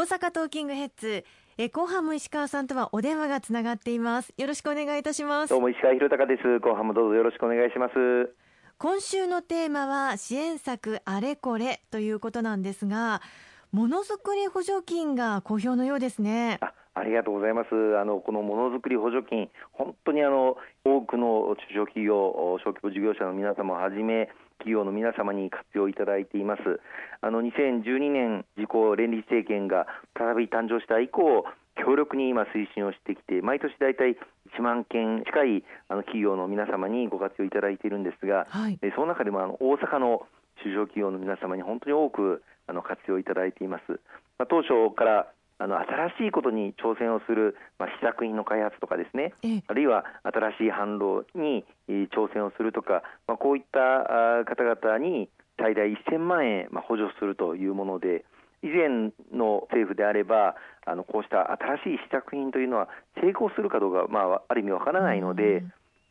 大阪トーキングヘッズ。え後半も石川さんとはお電話がつながっています。よろしくお願いいたします。どうも石川博隆です。後半もどうぞよろしくお願いします。今週のテーマは支援策あれこれということなんですがものづくり補助金が好評のようですね。あありがとうございます。あのこのものづくり補助金本当にあの多くの中小企業小規模事業者の皆様をはじめ企業の皆様に活用いただいていますあの2012年自公連立政権が再び誕生した以降強力に今推進をしてきて毎年大体1万件近いあの企業の皆様にご活用いただいているんですが、はい、その中でもあの大阪の中小企業の皆様に本当に多くあの活用いただいています。まあ、当初からあの新しいことに挑戦をする、まあ、試作品の開発とかですね、あるいは新しい販路に挑戦をするとか、まあ、こういった方々に最大1000万円、まあ、補助するというもので、以前の政府であれば、あのこうした新しい試作品というのは成功するかどうか、まあ、ある意味わからないので、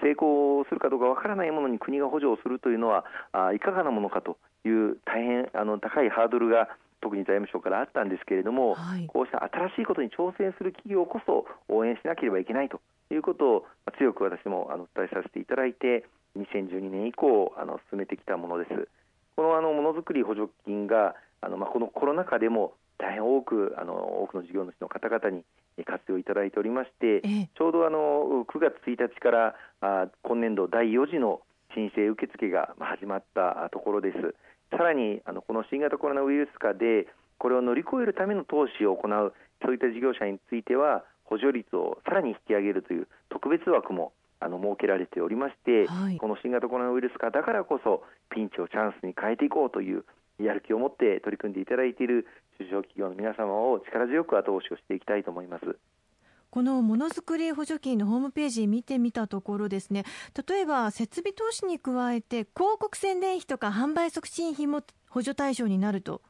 成功するかどうかわからないものに国が補助をするというのはあいかがなものかという大変あの高いハードルが特に財務省からあったんですけれども、はい、こうした新しいことに挑戦する企業こそ応援しなければいけないということを強く私もあの伝えさせていただいて2012年以降あの進めてきたものです。このあのものづくり補助金があの、まあ、このコロナ禍でも大変多くあの多くの事業主の方々に活用いただいておりまして、ちょうどあの9月1日からあ今年度第4次の申請受付が始まったところです。さらにあのこの新型コロナウイルス禍でこれを乗り越えるための投資を行うそういった事業者については補助率をさらに引き上げるという特別枠もあの設けられておりまして、はい、この新型コロナウイルス禍だからこそピンチをチャンスに変えていこうというやる気を持って取り組んでいただいている中小企業の皆様を力強く後押しをしていきたいと思います。このものづくり補助金のホームページ見てみたところですね。例えば設備投資に加えて広告宣伝費とか販売促進費も補助対象になると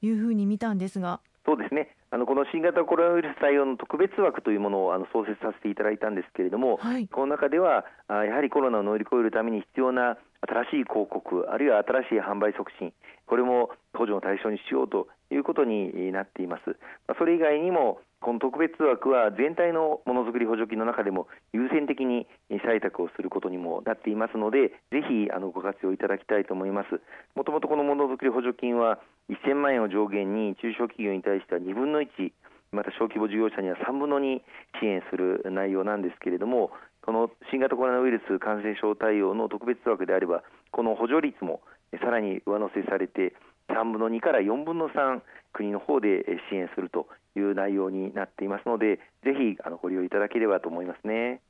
いうふうに見たんですが。そうですね。あのこの新型コロナウイルス対応の特別枠というものをあの創設させていただいたんですけれども、はい、この中ではあやはりコロナを乗り越えるために必要な新しい広告あるいは新しい販売促進これも補助の対象にしようということになっています。それ以外にもこの特別枠は全体のものづくり補助金の中でも優先的に採択をすることにもなっていますので、ぜひあのご活用いただきたいと思います。もともとこのものづくり補助金は1000万円を上限に中小企業に対しては2分の1、また小規模事業者には3分の2支援する内容なんですけれども、この新型コロナウイルス感染症対応の特別枠であれば、この補助率もさらに上乗せされて、3分の2から4分の3、国の方で支援するという内容になっていますので、ぜひあのご利用いただければと思いますね。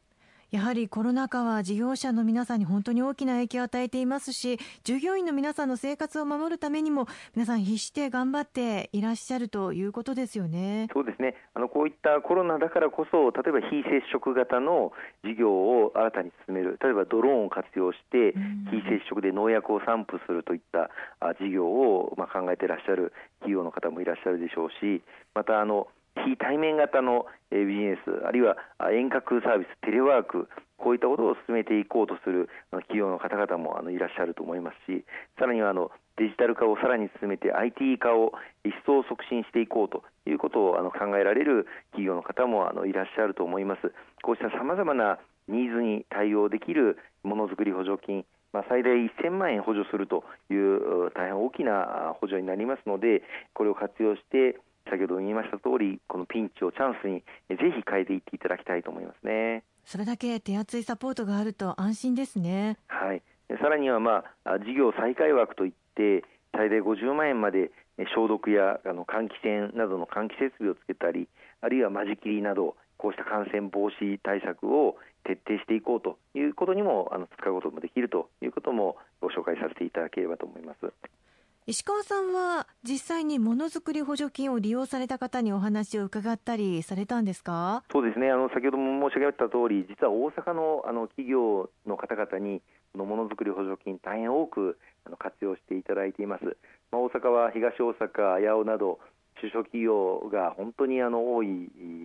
やはりコロナ禍は事業者の皆さんに本当に大きな影響を与えていますし従業員の皆さんの生活を守るためにも皆さん必死で頑張っていらっしゃるということですよね。そうですね。あのこういったコロナだからこそ例えば非接触型の事業を新たに進める。例えばドローンを活用して非接触で農薬を散布するといった事業をまあ考えていらっしゃる企業の方もいらっしゃるでしょうしまたあの非対面型のビジネスあるいは遠隔サービステレワークこういったことを進めていこうとする企業の方々もいらっしゃると思いますしさらにはデジタル化をさらに進めて IT 化を一層促進していこうということを考えられる企業の方もいらっしゃると思います。こうしたさまざまなニーズに対応できるものづくり補助金まあ、最大1000万円補助するという大変大きな補助になりますのでこれを活用して先ほど言いました通り、このピンチをチャンスにぜひ変えていっていただきたいと思いますね。それだけ手厚いサポートがあると安心ですね。はい。さらにはまあ事業再開枠といって最大50万円まで消毒やあの換気扇などの換気設備をつけたり、あるいは間仕切りなどこうした感染防止対策を徹底していこうということにもあの使うこともできるということもご紹介させていただければと思います。石川さんは実際にものづくり補助金を利用された方にお話を伺ったりされたんですか？そうですね。あの先ほども申し上げた通り実は大阪のあの企業の方々にこのものづくり補助金大変多くあの活用していただいています、まあ、大阪は東大阪、八尾など中小企業が本当にあの多い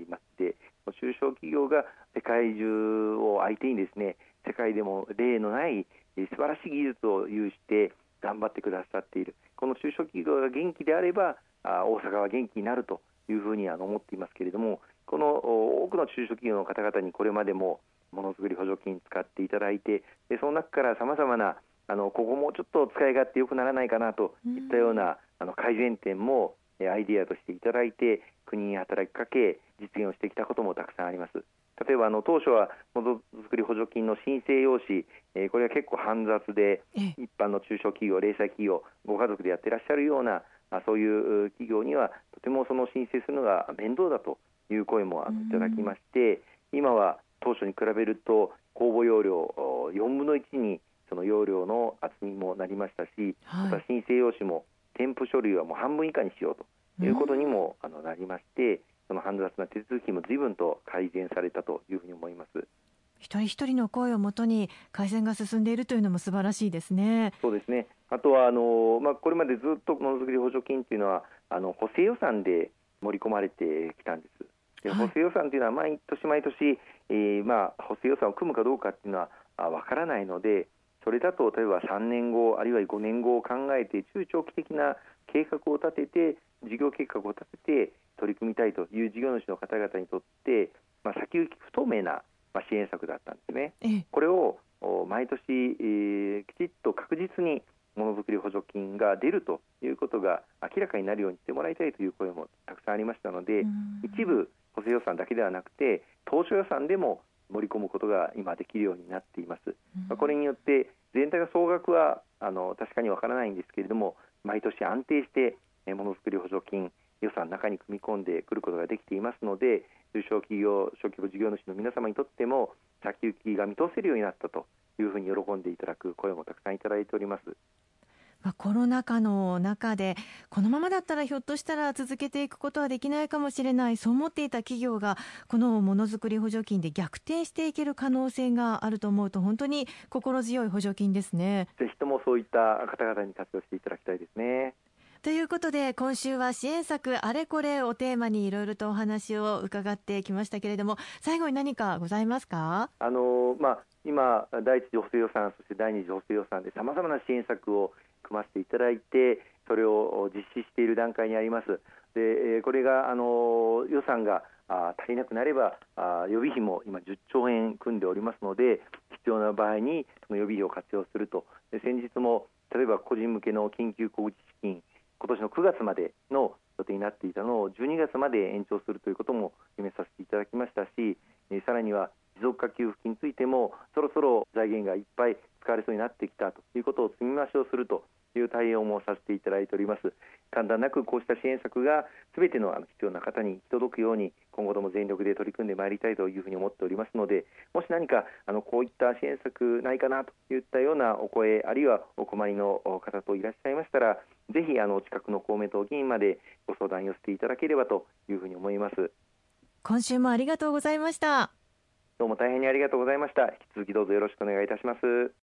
町で中小企業が世界中を相手にですね世界でも例のない素晴らしい技術を有して頑張ってくださっている。この中小企業が元気であれば大阪は元気になるというふうにあの思っていますけれどもこの多くの中小企業の方々にこれまでもものづくり補助金使っていただいてでその中からさまざまなあのここもうちょっと使い勝手よくならないかなといったような、あの改善点もアイデアとしていただいて国に働きかけ実現をしてきたこともたくさんあります。例えばあの当初はものづくり補助金の申請用紙、えー、これは結構煩雑で一般の中小企業、零細企業、ご家族でやってらっしゃるようなあそういう企業にはとてもその申請するのが面倒だという声もいただきまして、今は当初に比べると公募容量4分の1にその容量の厚みもなりましたし、はい、また申請用紙も添付書類はもう半分以下にしようということにも、あのなりまして、その煩雑な手続きも随分と改善されたというふうに思います。一人一人の声をもとに改善が進んでいるというのも素晴らしいですね。そうですね。あとはあのまあこれまでずっとものづくり補助金というのはあの補正予算で盛り込まれてきたんです。で補正予算というのは毎年毎年、えー、まあ補正予算を組むかどうかっていうのはわからないので、それだと例えば3年後あるいは5年後を考えて中長期的な計画を立てて事業計画を立てて取り組みたいという事業主の方々にとって、まあ、先行き不透明な支援策だったんですね。これを毎年、えー、きちっと確実にものづくり補助金が出るということが明らかになるようにしてもらいたいという声もたくさんありましたので、一部補正予算だけではなくて当初予算でも盛り込むことが今できるようになっています。うん、これによって全体の総額はあの確かにわからないんですけれども毎年安定してものづくり補助金予算の中に組み込んでくることができていますので中小企業小規模事業主の皆様にとっても先行きが見通せるようになったというふうに喜んでいただく声もたくさんいただいております。まあ、コロナ禍の中でこのままだったらひょっとしたら続けていくことはできないかもしれないそう思っていた企業がこのものづくり補助金で逆転していける可能性があると思うと本当に心強い補助金ですねぜひともそういった方々に活用していただきたいですね。ということで今週は支援策あれこれをテーマにいろいろとお話を伺ってきましたけれども最後に何かございますか？あの、まあ、今第一次補正予算そして第二次補正予算でさまざまな支援策を組ませていただいてそれを実施している段階にあります。でこれがあの予算が足りなくなれば予備費も今10兆円組んでおりますので必要な場合にその予備費を活用するとで先日も例えば個人向けの緊急小口資金今年の9月までの予定になっていたのを12月まで延長するということも決めさせていただきましたしさらには持続化給付金についてもそろそろ財源がいっぱい使われそうになってきたということを積み増しをするという対応もさせていただいております。簡単なくこうした支援策がすべての必要な方に行き届くように今後とも全力で取り組んでまいりたいというふうに思っておりますのでもし何かあのこういった支援策ないかなといったようなお声あるいはお困りの方といらっしゃいましたらぜひあの近くの公明党議員までご相談寄せていただければというふうに思います。今週もありがとうございましたどうも大変にありがとうございました。引き続きどうぞよろしくお願いいたします。